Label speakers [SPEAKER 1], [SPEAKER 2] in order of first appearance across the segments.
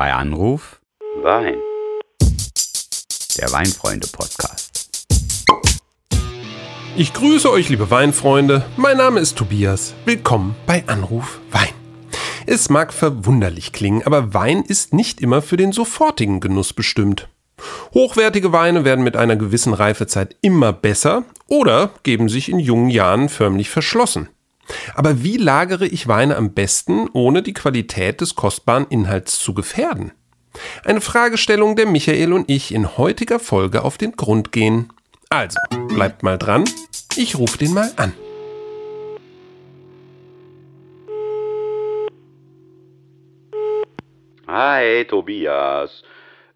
[SPEAKER 1] Bei Anruf
[SPEAKER 2] Wein.
[SPEAKER 1] der Weinfreunde-Podcast.
[SPEAKER 3] Ich grüße euch, liebe Weinfreunde. Mein Name ist Tobias. Willkommen bei Anruf Wein. Es mag verwunderlich klingen, aber Wein ist nicht immer für den sofortigen Genuss bestimmt. Hochwertige Weine werden mit einer gewissen Reifezeit immer besser oder geben sich in jungen Jahren förmlich verschlossen. Aber wie lagere ich Weine am besten, ohne die Qualität des kostbaren Inhalts zu gefährden? Eine Fragestellung, der Michael und ich in heutiger Folge auf den Grund gehen. Also, bleibt mal dran, ich rufe den mal an.
[SPEAKER 2] Hi, Tobias.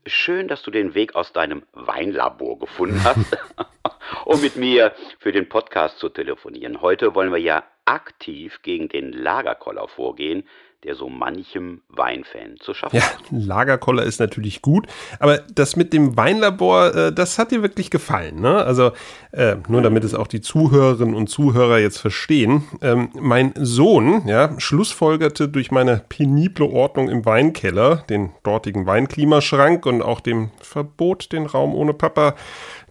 [SPEAKER 2] Schön, dass du den Weg aus deinem Weinlabor gefunden hast, um mit mir für den Podcast zu telefonieren. Heute wollen wir ja aktiv gegen den Lagerkoller vorgehen, der so manchem Weinfan zu schaffen
[SPEAKER 3] Ja,
[SPEAKER 2] macht.
[SPEAKER 3] Lagerkoller ist natürlich gut, aber das mit dem Weinlabor, äh, das hat dir wirklich gefallen, ne? Also äh, nur damit es auch die Zuhörerinnen und Zuhörer jetzt verstehen. Ähm, mein Sohn, ja, schlussfolgerte durch meine penible Ordnung im Weinkeller, den dortigen Weinklimaschrank und auch dem Verbot, den Raum ohne Papa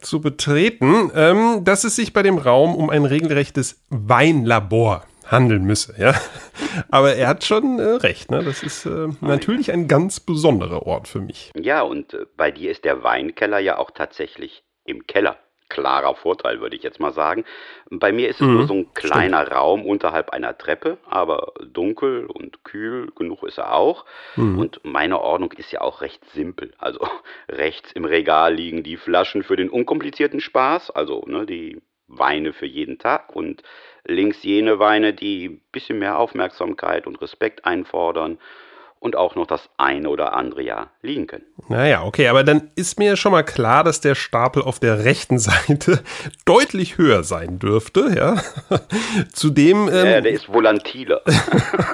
[SPEAKER 3] zu betreten, ähm, dass es sich bei dem Raum um ein regelrechtes Weinlabor handeln müsse, ja. Aber er hat schon äh, recht, ne? Das ist äh, natürlich ein ganz besonderer Ort für mich.
[SPEAKER 2] Ja, und äh, bei dir ist der Weinkeller ja auch tatsächlich im Keller. Klarer Vorteil, würde ich jetzt mal sagen. Bei mir ist es nur so ein kleiner Raum unterhalb einer Treppe, aber dunkel und kühl genug ist er auch. Und meine Ordnung ist ja auch recht simpel. Also rechts im Regal liegen die Flaschen für den unkomplizierten Spaß, also ne, die Weine für jeden Tag und links jene Weine, die ein bisschen mehr Aufmerksamkeit und Respekt einfordern und auch noch das eine oder andere Jahr liegen können.
[SPEAKER 3] Naja, okay, aber dann ist mir schon mal klar, dass der Stapel auf der rechten Seite deutlich höher sein dürfte, ja. Zudem, ähm,
[SPEAKER 2] Ja, der ist volatiler.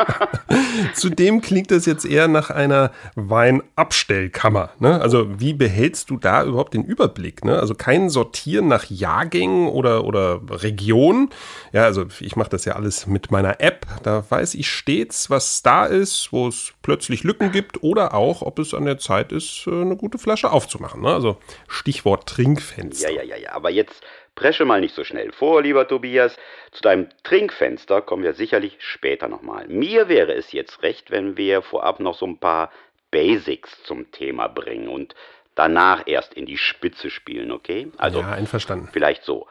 [SPEAKER 3] Zudem klingt das jetzt eher nach einer Weinabstellkammer. Ne? Also wie behältst du da überhaupt den Überblick? Ne? Also kein Sortieren nach Jahrgängen oder, oder Region. Ja, also ich mache das ja alles mit meiner App. Da weiß ich stets, was da ist, wo es plötzlich Lücken gibt oder auch, ob es an der Zeit ist, äh, eine gute Flasche aufzumachen. Ne? Also Stichwort Trinkfenster.
[SPEAKER 2] Ja, ja, ja, ja. Aber jetzt presche mal nicht so schnell vor, lieber Tobias. Zu deinem Trinkfenster kommen wir sicherlich später nochmal. Mir wäre es jetzt recht, wenn wir vorab noch so ein paar Basics zum Thema bringen und danach erst in die Spitze spielen, okay? Also
[SPEAKER 3] ja, einverstanden.
[SPEAKER 2] vielleicht so.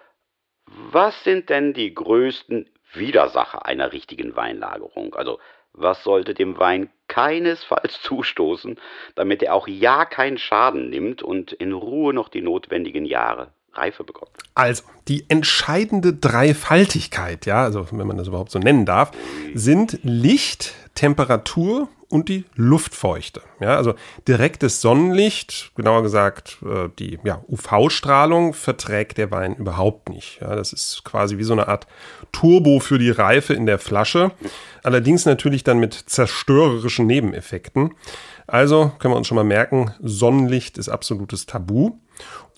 [SPEAKER 2] Was sind denn die größten Widersacher einer richtigen Weinlagerung? Also was sollte dem Wein keinesfalls zustoßen, damit er auch ja keinen Schaden nimmt und in Ruhe noch die notwendigen Jahre Reife bekommt?
[SPEAKER 3] Also, die entscheidende Dreifaltigkeit, ja, also wenn man das überhaupt so nennen darf, sind Licht, Temperatur und die Luftfeuchte. Ja, also direktes Sonnenlicht, genauer gesagt äh, die ja, UV-Strahlung, verträgt der Wein überhaupt nicht. Ja, das ist quasi wie so eine Art Turbo für die Reife in der Flasche. Allerdings natürlich dann mit zerstörerischen Nebeneffekten. Also können wir uns schon mal merken, Sonnenlicht ist absolutes Tabu.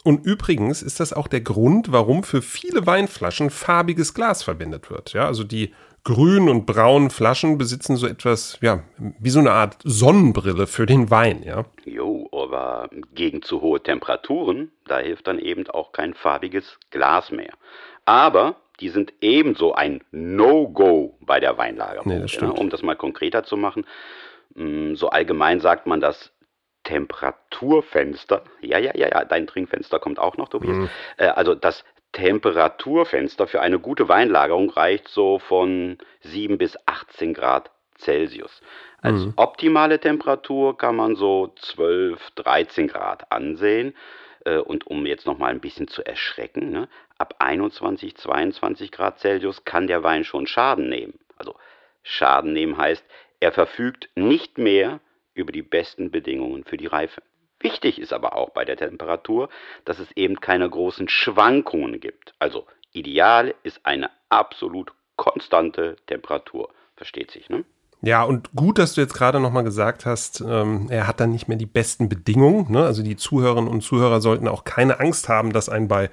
[SPEAKER 3] Und übrigens ist das auch der Grund, warum für viele Weinflaschen farbiges Glas verwendet wird. Ja, also die grünen und braunen Flaschen besitzen so etwas, ja, wie so eine Art Sonnenbrille für den Wein, ja.
[SPEAKER 2] Jo, aber gegen zu hohe Temperaturen, da hilft dann eben auch kein farbiges Glas mehr. Aber die sind ebenso ein No-Go bei der Weinlagerung.
[SPEAKER 3] Nee, das stimmt.
[SPEAKER 2] Ja, um das mal konkreter zu machen, mh, so allgemein sagt man das Temperaturfenster. Ja, ja, ja, ja, dein Trinkfenster kommt auch noch, Tobias. Äh, also das Temperaturfenster für eine gute Weinlagerung reicht so von 7 bis 18 Grad Celsius. Als optimale Temperatur kann man so 12, 13 Grad ansehen. Äh, Und um jetzt noch mal ein bisschen zu erschrecken, ne, ab 21, 22 Grad Celsius kann der Wein schon Schaden nehmen. Also Schaden nehmen heißt, er verfügt nicht mehr über die besten Bedingungen für die Reife. Wichtig ist aber auch bei der Temperatur, dass es eben keine großen Schwankungen gibt. Also ideal ist eine absolut konstante Temperatur. Versteht sich, ne?
[SPEAKER 3] Ja, und gut, dass du jetzt gerade nochmal gesagt hast, ähm, er hat dann nicht mehr die besten Bedingungen. Ne? Also die Zuhörerinnen und Zuhörer sollten auch keine Angst haben, dass ein bei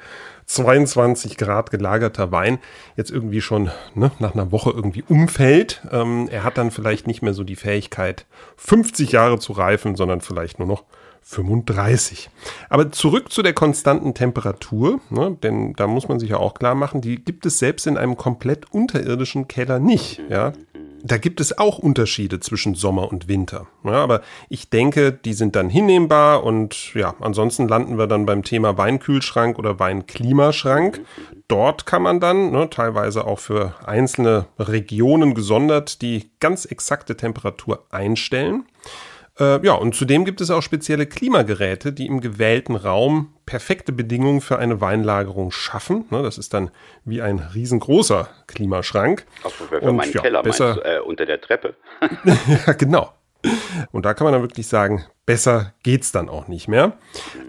[SPEAKER 3] 22 Grad gelagerter Wein jetzt irgendwie schon ne, nach einer Woche irgendwie umfällt. Ähm, er hat dann vielleicht nicht mehr so die Fähigkeit, 50 Jahre zu reifen, sondern vielleicht nur noch 35. Aber zurück zu der konstanten Temperatur, ne, denn da muss man sich ja auch klar machen, die gibt es selbst in einem komplett unterirdischen Keller nicht. Ja? Da gibt es auch Unterschiede zwischen Sommer und Winter. Ja, aber ich denke, die sind dann hinnehmbar und ja, ansonsten landen wir dann beim Thema Weinkühlschrank oder Weinklimaschrank. Dort kann man dann, ne, teilweise auch für einzelne Regionen gesondert, die ganz exakte Temperatur einstellen. Äh, ja, und zudem gibt es auch spezielle Klimageräte, die im gewählten Raum perfekte Bedingungen für eine Weinlagerung schaffen. Ne, das ist dann wie ein riesengroßer Klimaschrank.
[SPEAKER 2] Also für und, meinen ja, Keller besser, meinst äh, unter der Treppe.
[SPEAKER 3] ja, genau. Und da kann man dann wirklich sagen, besser geht's dann auch nicht mehr.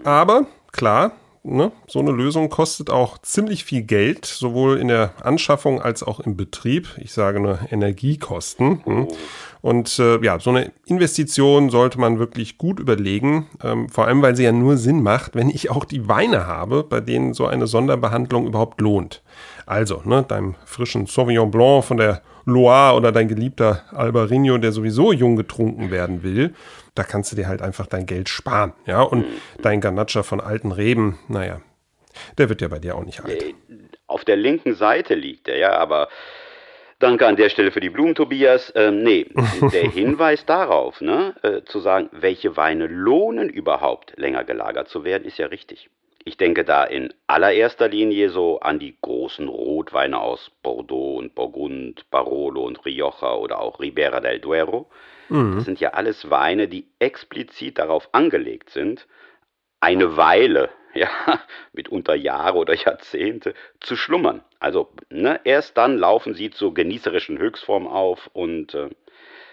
[SPEAKER 3] Aber klar, ne, so eine Lösung kostet auch ziemlich viel Geld, sowohl in der Anschaffung als auch im Betrieb. Ich sage nur Energiekosten. Hm. Und äh, ja, so eine Investition sollte man wirklich gut überlegen, ähm, vor allem weil sie ja nur Sinn macht, wenn ich auch die Weine habe, bei denen so eine Sonderbehandlung überhaupt lohnt. Also, ne, deinem frischen Sauvignon Blanc von der Loire oder dein geliebter Albarino, der sowieso jung getrunken werden will, da kannst du dir halt einfach dein Geld sparen. Ja, und dein Ganacha von alten Reben, naja, der wird ja bei dir auch nicht alt.
[SPEAKER 2] Auf der linken Seite liegt er, ja, aber Danke an der Stelle für die Blumen, Tobias. Ähm, nee, der Hinweis darauf, ne, äh, zu sagen, welche Weine lohnen überhaupt länger gelagert zu werden, ist ja richtig. Ich denke da in allererster Linie so an die großen Rotweine aus Bordeaux und Burgund, Barolo und Rioja oder auch Ribera del Duero. Mhm. Das sind ja alles Weine, die explizit darauf angelegt sind, eine Weile ja, mitunter Jahre oder Jahrzehnte, zu schlummern. Also ne, erst dann laufen sie zur genießerischen Höchstform auf und äh,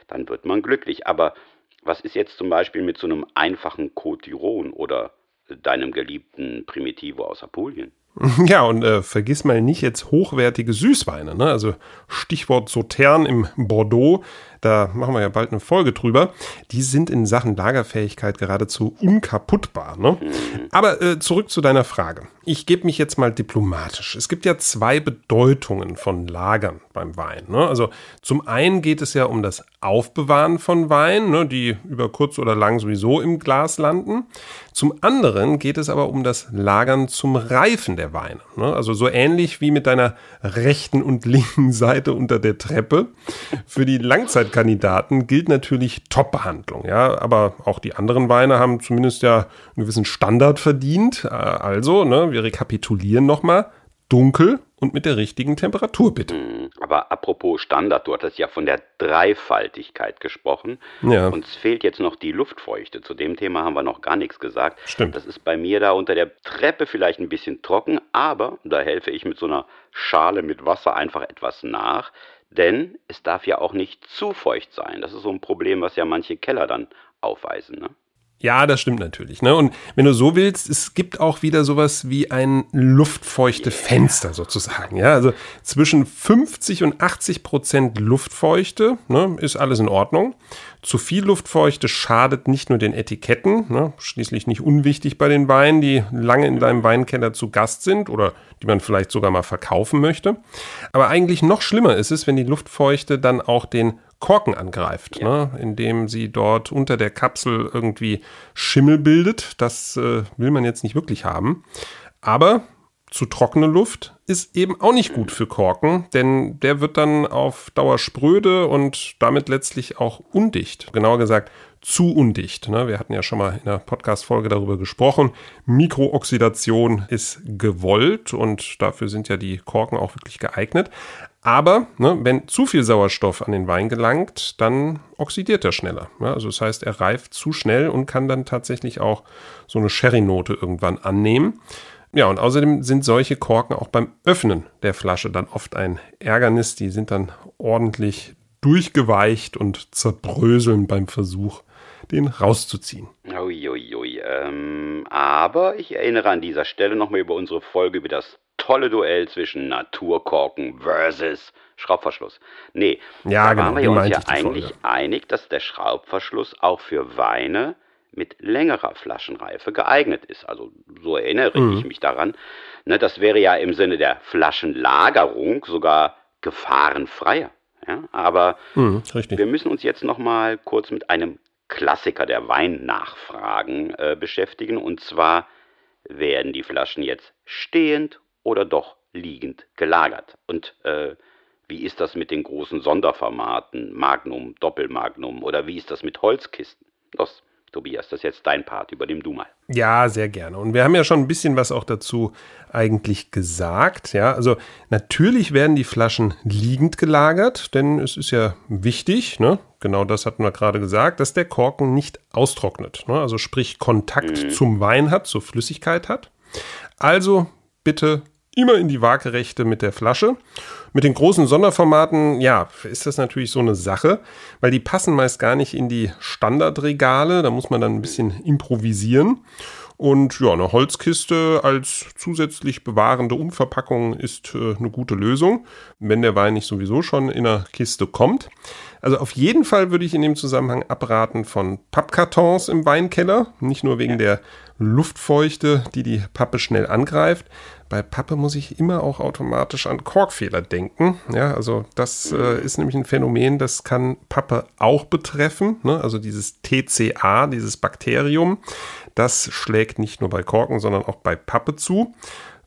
[SPEAKER 2] dann wird man glücklich. Aber was ist jetzt zum Beispiel mit so einem einfachen Cotiron oder deinem geliebten Primitivo aus Apulien?
[SPEAKER 3] Ja, und äh, vergiss mal nicht jetzt hochwertige Süßweine. Ne? Also Stichwort Sautern im Bordeaux da machen wir ja bald eine Folge drüber, die sind in Sachen Lagerfähigkeit geradezu unkaputtbar. Ne? Aber äh, zurück zu deiner Frage. Ich gebe mich jetzt mal diplomatisch. Es gibt ja zwei Bedeutungen von Lagern beim Wein. Ne? Also zum einen geht es ja um das Aufbewahren von Wein, ne, die über kurz oder lang sowieso im Glas landen. Zum anderen geht es aber um das Lagern zum Reifen der Weine. Ne? Also so ähnlich wie mit deiner rechten und linken Seite unter der Treppe. Für die Langzeit Kandidaten gilt natürlich Top-Behandlung. Ja, aber auch die anderen Weine haben zumindest ja einen gewissen Standard verdient. Äh, also, ne, wir rekapitulieren nochmal. Dunkel und mit der richtigen Temperatur, bitte. Hm,
[SPEAKER 2] aber apropos Standard, du hattest ja von der Dreifaltigkeit gesprochen. Ja. Uns fehlt jetzt noch die Luftfeuchte. Zu dem Thema haben wir noch gar nichts gesagt.
[SPEAKER 3] Stimmt.
[SPEAKER 2] Das ist bei mir da unter der Treppe vielleicht ein bisschen trocken, aber da helfe ich mit so einer Schale mit Wasser einfach etwas nach. Denn es darf ja auch nicht zu feucht sein. Das ist so ein Problem, was ja manche Keller dann aufweisen. Ne?
[SPEAKER 3] Ja, das stimmt natürlich. Ne? Und wenn du so willst, es gibt auch wieder sowas wie ein luftfeuchte. Fenster sozusagen. Ja, also zwischen 50 und 80 Prozent Luftfeuchte ne, ist alles in Ordnung. Zu viel Luftfeuchte schadet nicht nur den Etiketten, ne, schließlich nicht unwichtig bei den Weinen, die lange in deinem Weinkeller zu Gast sind oder die man vielleicht sogar mal verkaufen möchte. Aber eigentlich noch schlimmer ist es, wenn die Luftfeuchte dann auch den Korken angreift, ja. ne? indem sie dort unter der Kapsel irgendwie Schimmel bildet. Das äh, will man jetzt nicht wirklich haben. Aber zu trockene Luft ist eben auch nicht gut für Korken, denn der wird dann auf Dauer spröde und damit letztlich auch undicht. Genauer gesagt, zu undicht. Ne? Wir hatten ja schon mal in der Podcast-Folge darüber gesprochen. Mikrooxidation ist gewollt und dafür sind ja die Korken auch wirklich geeignet. Aber ne, wenn zu viel Sauerstoff an den Wein gelangt, dann oxidiert er schneller. Ja, also das heißt, er reift zu schnell und kann dann tatsächlich auch so eine Sherry-Note irgendwann annehmen. Ja, und außerdem sind solche Korken auch beim Öffnen der Flasche dann oft ein Ärgernis. Die sind dann ordentlich durchgeweicht und zerbröseln beim Versuch, den rauszuziehen.
[SPEAKER 2] Uiuiui. Ähm, aber ich erinnere an dieser Stelle nochmal über unsere Folge über das tolle Duell zwischen Naturkorken versus Schraubverschluss. Nee,
[SPEAKER 3] ja,
[SPEAKER 2] da
[SPEAKER 3] genau,
[SPEAKER 2] waren wir uns ja eigentlich Folge. einig, dass der Schraubverschluss auch für Weine mit längerer Flaschenreife geeignet ist. Also so erinnere mhm. ich mich daran. Ne, das wäre ja im Sinne der Flaschenlagerung sogar gefahrenfreier. Ja? Aber mhm, wir müssen uns jetzt noch mal kurz mit einem Klassiker der Weinnachfragen äh, beschäftigen. Und zwar werden die Flaschen jetzt stehend oder doch liegend gelagert? Und äh, wie ist das mit den großen Sonderformaten, Magnum, Doppelmagnum oder wie ist das mit Holzkisten? Los, Tobias, das ist jetzt dein Part, übernimm du mal.
[SPEAKER 3] Ja, sehr gerne. Und wir haben ja schon ein bisschen was auch dazu eigentlich gesagt. Ja, also natürlich werden die Flaschen liegend gelagert, denn es ist ja wichtig, ne? genau das hatten wir gerade gesagt, dass der Korken nicht austrocknet. Ne? Also sprich Kontakt mhm. zum Wein hat, zur Flüssigkeit hat. Also bitte immer in die Waagerechte mit der Flasche. Mit den großen Sonderformaten, ja, ist das natürlich so eine Sache, weil die passen meist gar nicht in die Standardregale. Da muss man dann ein bisschen improvisieren. Und ja, eine Holzkiste als zusätzlich bewahrende Umverpackung ist äh, eine gute Lösung, wenn der Wein nicht sowieso schon in der Kiste kommt. Also auf jeden Fall würde ich in dem Zusammenhang abraten von Pappkartons im Weinkeller. Nicht nur wegen der Luftfeuchte, die die Pappe schnell angreift. Bei Pappe muss ich immer auch automatisch an Korkfehler denken. Ja, also das äh, ist nämlich ein Phänomen, das kann Pappe auch betreffen. Ne? Also dieses TCA, dieses Bakterium, das schlägt nicht nur bei Korken, sondern auch bei Pappe zu.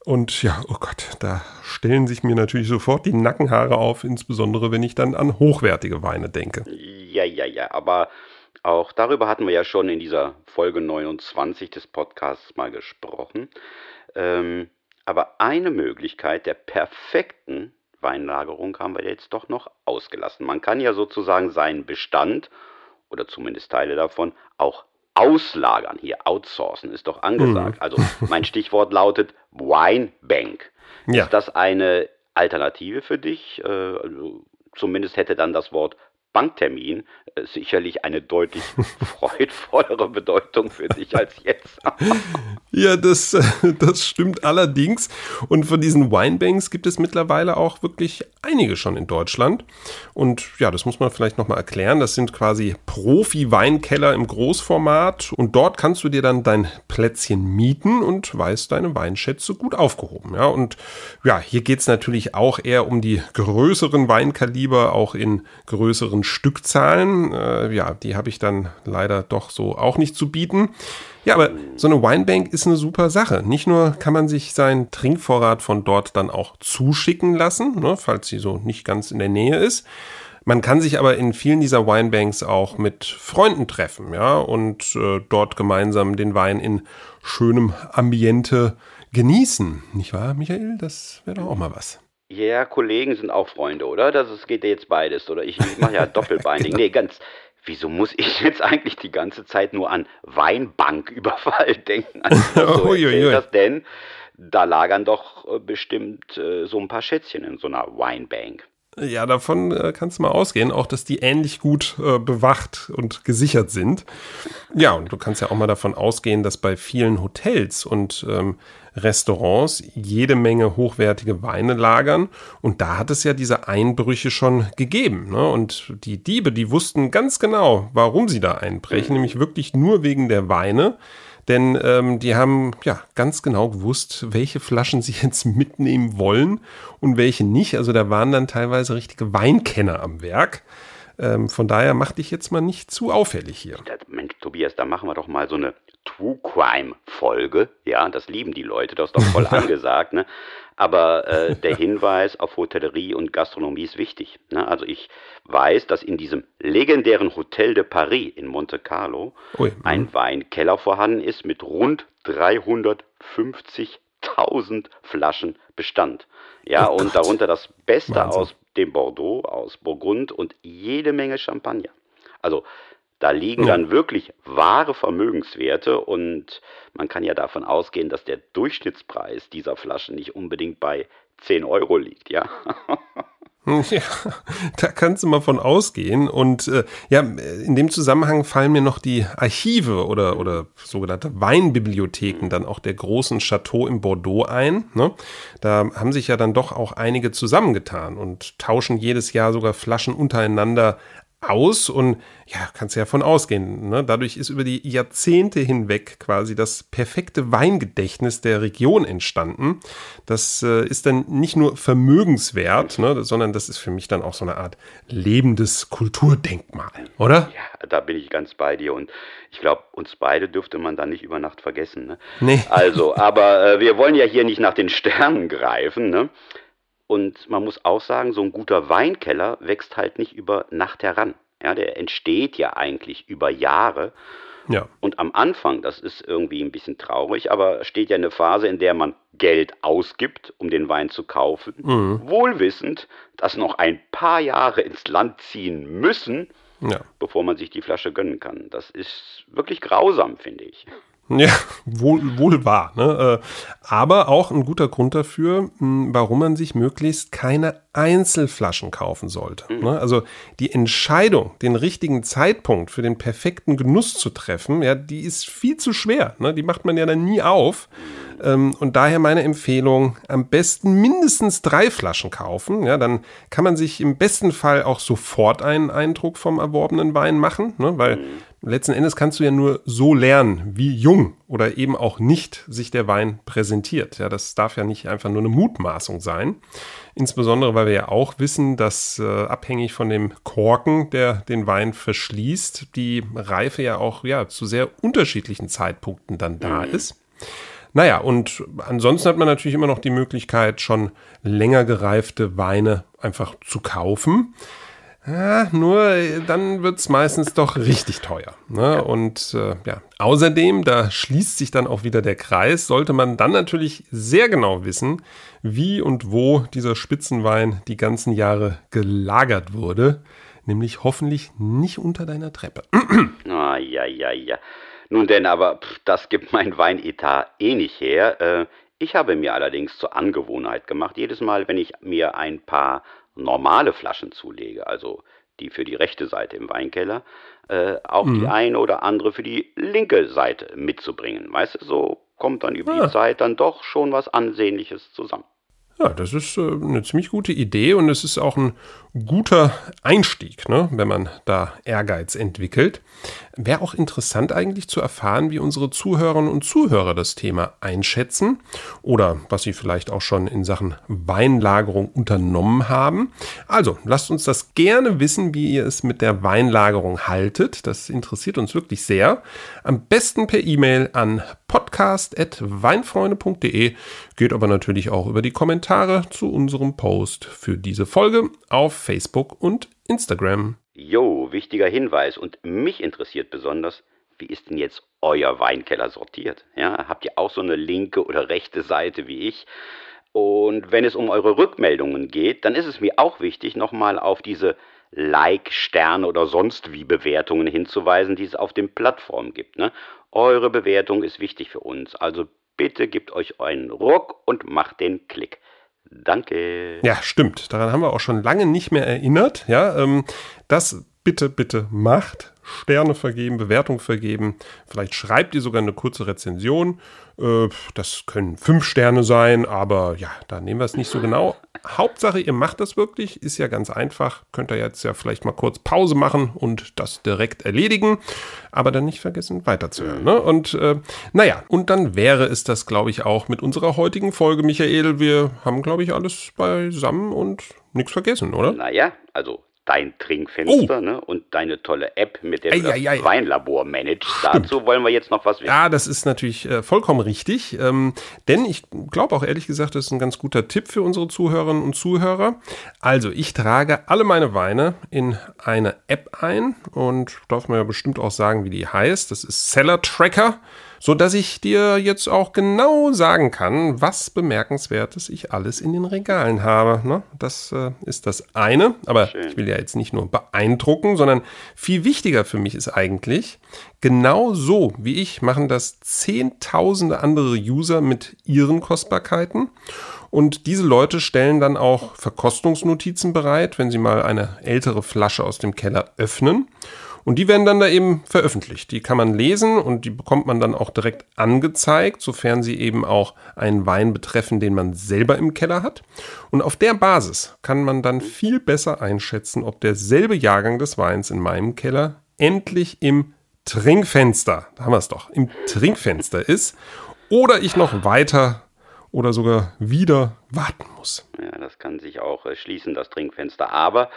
[SPEAKER 3] Und ja, oh Gott, da stellen sich mir natürlich sofort die Nackenhaare auf, insbesondere wenn ich dann an hochwertige Weine denke.
[SPEAKER 2] Ja, ja, ja, aber auch darüber hatten wir ja schon in dieser Folge 29 des Podcasts mal gesprochen. Ähm, aber eine Möglichkeit der perfekten Weinlagerung haben wir jetzt doch noch ausgelassen. Man kann ja sozusagen seinen Bestand oder zumindest Teile davon auch auslagern. Hier outsourcen ist doch angesagt. Mhm. Also mein Stichwort lautet Winebank. Ja. Ist das eine Alternative für dich? Äh, also zumindest hätte dann das Wort Banktermin äh, sicherlich eine deutlich freudvollere Bedeutung für dich als jetzt.
[SPEAKER 3] ja, das, das stimmt allerdings. Und von diesen Winebanks gibt es mittlerweile auch wirklich einige schon in Deutschland. Und ja, das muss man vielleicht nochmal erklären. Das sind quasi Profi-Weinkeller im Großformat. Und dort kannst du dir dann dein Plätzchen mieten und weißt deine Weinschätze gut aufgehoben. Ja, und ja, hier geht es natürlich auch eher um die größeren Weinkaliber, auch in größeren größeren Stückzahlen. Äh, ja, die habe ich dann leider doch so auch nicht zu bieten. Ja, aber so eine Winebank ist eine super Sache. Nicht nur kann man sich seinen Trinkvorrat von dort dann auch zuschicken lassen, ne, falls sie so nicht ganz in der Nähe ist. Man kann sich aber in vielen dieser Winebanks auch mit Freunden treffen, ja, und äh, dort gemeinsam den Wein in schönem Ambiente genießen. Nicht wahr, Michael? Das wäre doch auch mal was.
[SPEAKER 2] Ja, Kollegen sind auch Freunde, oder? Das ist, geht ja jetzt beides. Oder ich, mache ja Doppelbinding. Nee, ganz. Wieso muss ich jetzt eigentlich die ganze Zeit nur an Weinbanküberfall denken? Also, so Uiuiui. das denn? Da lagern doch äh, bestimmt äh, so ein paar Schätzchen in so einer Winebank.
[SPEAKER 3] Ja, davon äh, kannst du mal ausgehen, auch dass die ähnlich gut äh, bewacht und gesichert sind. Ja, und du kannst ja auch mal davon ausgehen, dass bei vielen Hotels und ähm, Restaurants jede Menge hochwertige Weine lagern. Und da hat es ja diese Einbrüche schon gegeben. Ne? Und die Diebe, die wussten ganz genau, warum sie da einbrechen, nämlich wirklich nur wegen der Weine. Denn ähm, die haben ja ganz genau gewusst, welche Flaschen sie jetzt mitnehmen wollen und welche nicht. Also da waren dann teilweise richtige Weinkenner am Werk. Ähm, von daher mach dich jetzt mal nicht zu auffällig hier.
[SPEAKER 2] Mensch, Tobias, da machen wir doch mal so eine True Crime Folge. Ja, das lieben die Leute, das ist doch voll angesagt. Ne? Aber äh, der Hinweis auf Hotellerie und Gastronomie ist wichtig. Ne? Also ich weiß, dass in diesem legendären Hotel de Paris in Monte Carlo Ui, ein mhm. Weinkeller vorhanden ist mit rund 350.000 Flaschen Bestand. Ja, oh und darunter das Beste Wahnsinn. aus dem Bordeaux, aus Burgund und jede Menge Champagner. Also da liegen dann wirklich wahre Vermögenswerte und man kann ja davon ausgehen, dass der Durchschnittspreis dieser Flaschen nicht unbedingt bei 10 Euro liegt, ja.
[SPEAKER 3] Ja, da kannst du mal von ausgehen. Und äh, ja, in dem Zusammenhang fallen mir noch die Archive oder, oder sogenannte Weinbibliotheken dann auch der großen Chateau in Bordeaux ein. Ne? Da haben sich ja dann doch auch einige zusammengetan und tauschen jedes Jahr sogar Flaschen untereinander aus und ja, kannst ja davon ausgehen. Ne? Dadurch ist über die Jahrzehnte hinweg quasi das perfekte Weingedächtnis der Region entstanden. Das äh, ist dann nicht nur vermögenswert, ne, sondern das ist für mich dann auch so eine Art lebendes Kulturdenkmal, oder?
[SPEAKER 2] Ja, da bin ich ganz bei dir und ich glaube, uns beide dürfte man dann nicht über Nacht vergessen. Ne?
[SPEAKER 3] Nee.
[SPEAKER 2] Also, aber äh, wir wollen ja hier nicht nach den Sternen greifen. Ne? Und man muss auch sagen, so ein guter Weinkeller wächst halt nicht über Nacht heran. Ja, der entsteht ja eigentlich über Jahre.
[SPEAKER 3] Ja.
[SPEAKER 2] Und am Anfang, das ist irgendwie ein bisschen traurig, aber steht ja eine Phase, in der man Geld ausgibt, um den Wein zu kaufen,
[SPEAKER 3] Mhm.
[SPEAKER 2] wohlwissend, dass noch ein paar Jahre ins Land ziehen müssen,
[SPEAKER 3] Ja.
[SPEAKER 2] bevor man sich die Flasche gönnen kann. Das ist wirklich grausam, finde ich.
[SPEAKER 3] Ja, wohl, wohl wahr. Ne? Äh, Aber auch ein guter Grund dafür, mh, warum man sich möglichst keine Einzelflaschen kaufen sollte. Ne? Also die Entscheidung, den richtigen Zeitpunkt für den perfekten Genuss zu treffen, ja, die ist viel zu schwer. Ne? Die macht man ja dann nie auf. Ähm, Und daher meine Empfehlung, am besten mindestens drei Flaschen kaufen. Ja, dann kann man sich im besten Fall auch sofort einen Eindruck vom erworbenen Wein machen, ne? weil letzten Endes kannst du ja nur so lernen, wie jung oder eben auch nicht sich der Wein präsentiert. Ja, das darf ja nicht einfach nur eine Mutmaßung sein. Insbesondere, weil wir ja auch wissen, dass äh, abhängig von dem Korken, der den Wein verschließt, die Reife ja auch ja, zu sehr unterschiedlichen Zeitpunkten dann da ist. Naja, und ansonsten hat man natürlich immer noch die Möglichkeit, schon länger gereifte Weine einfach zu kaufen. Ja, nur äh, dann wird's meistens doch richtig teuer. Ne? Und äh, ja, außerdem, da schließt sich dann auch wieder der Kreis, sollte man dann natürlich sehr genau wissen, wie und wo dieser Spitzenwein die ganzen Jahre gelagert wurde. Nämlich hoffentlich nicht unter deiner Treppe.
[SPEAKER 2] Ah, ja, ja, ja. Nun denn, aber pff, das gibt mein Weinetat eh nicht her. Äh, ich habe mir allerdings zur Angewohnheit gemacht, jedes Mal, wenn ich mir ein paar normale Flaschen zulege, also die für die rechte Seite im Weinkeller, äh, auch die eine oder andere für die linke Seite mitzubringen. Weißt du, so kommt dann über
[SPEAKER 3] Ah.
[SPEAKER 2] die Zeit dann doch schon was Ansehnliches zusammen.
[SPEAKER 3] Ja, das ist äh, eine ziemlich gute Idee und es ist auch ein guter Einstieg, ne, wenn man da Ehrgeiz entwickelt. Wäre auch interessant eigentlich zu erfahren, wie unsere Zuhörerinnen und Zuhörer das Thema einschätzen oder was sie vielleicht auch schon in Sachen Weinlagerung unternommen haben. Also lasst uns das gerne wissen, wie ihr es mit der Weinlagerung haltet. Das interessiert uns wirklich sehr. Am besten per E-Mail an podcast.weinfreunde.de. Geht aber natürlich auch über die Kommentare zu unserem Post für diese Folge auf Facebook und Instagram.
[SPEAKER 2] Jo, wichtiger Hinweis und mich interessiert besonders, wie ist denn jetzt euer Weinkeller sortiert? Ja, habt ihr auch so eine linke oder rechte Seite wie ich? Und wenn es um eure Rückmeldungen geht, dann ist es mir auch wichtig, nochmal auf diese Like, Sterne oder sonst wie Bewertungen hinzuweisen, die es auf den Plattformen gibt. Ne? Eure Bewertung ist wichtig für uns, also bitte gebt euch einen Ruck und macht den Klick. Danke.
[SPEAKER 3] Ja, stimmt. Daran haben wir auch schon lange nicht mehr erinnert. Ja, ähm, das bitte, bitte macht. Sterne vergeben, Bewertung vergeben. Vielleicht schreibt ihr sogar eine kurze Rezension. Äh, das können fünf Sterne sein, aber ja, da nehmen wir es nicht so genau. Hauptsache, ihr macht das wirklich, ist ja ganz einfach. Könnt ihr jetzt ja vielleicht mal kurz Pause machen und das direkt erledigen, aber dann nicht vergessen weiterzuhören. Ne? Und äh, naja, und dann wäre es das, glaube ich, auch mit unserer heutigen Folge, Michael. Wir haben, glaube ich, alles beisammen und nichts vergessen, oder?
[SPEAKER 2] Naja, also dein Trinkfenster
[SPEAKER 3] Oh.
[SPEAKER 2] ne, und deine tolle App, mit der du das Weinlabor managst. Dazu wollen wir jetzt noch was wissen.
[SPEAKER 3] Ja, das ist natürlich äh, vollkommen richtig. Ähm, denn ich glaube auch ehrlich gesagt, das ist ein ganz guter Tipp für unsere Zuhörerinnen und Zuhörer. Also, ich trage alle meine Weine in eine App ein und darf mir ja bestimmt auch sagen, wie die heißt. Das ist Seller Tracker, so dass ich dir jetzt auch genau sagen kann, was bemerkenswertes ich alles in den Regalen habe. Ne? Das äh, ist das eine. Aber ich will ja jetzt nicht nur beeindrucken, sondern viel wichtiger für mich ist eigentlich, genau so wie ich machen das zehntausende andere User mit ihren Kostbarkeiten. Und diese Leute stellen dann auch Verkostungsnotizen bereit, wenn sie mal eine ältere Flasche aus dem Keller öffnen. Und die werden dann da eben veröffentlicht. Die kann man lesen und die bekommt man dann auch direkt angezeigt, sofern sie eben auch einen Wein betreffen, den man selber im Keller hat. Und auf der Basis kann man dann viel besser einschätzen, ob derselbe Jahrgang des Weins in meinem Keller endlich im Trinkfenster, da haben wir es doch, im Trinkfenster ist oder ich noch weiter oder sogar wieder warten muss.
[SPEAKER 2] Ja, das kann sich auch äh, schließen, das Trinkfenster. Aber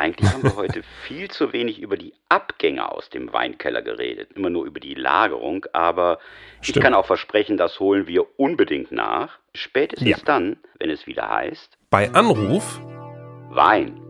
[SPEAKER 2] eigentlich haben wir heute viel zu wenig über die Abgänge aus dem Weinkeller geredet. Immer nur über die Lagerung. Aber Stimmt. ich kann auch versprechen, das holen wir unbedingt nach. Spätestens ja. dann, wenn es wieder heißt.
[SPEAKER 3] Bei Anruf
[SPEAKER 2] Wein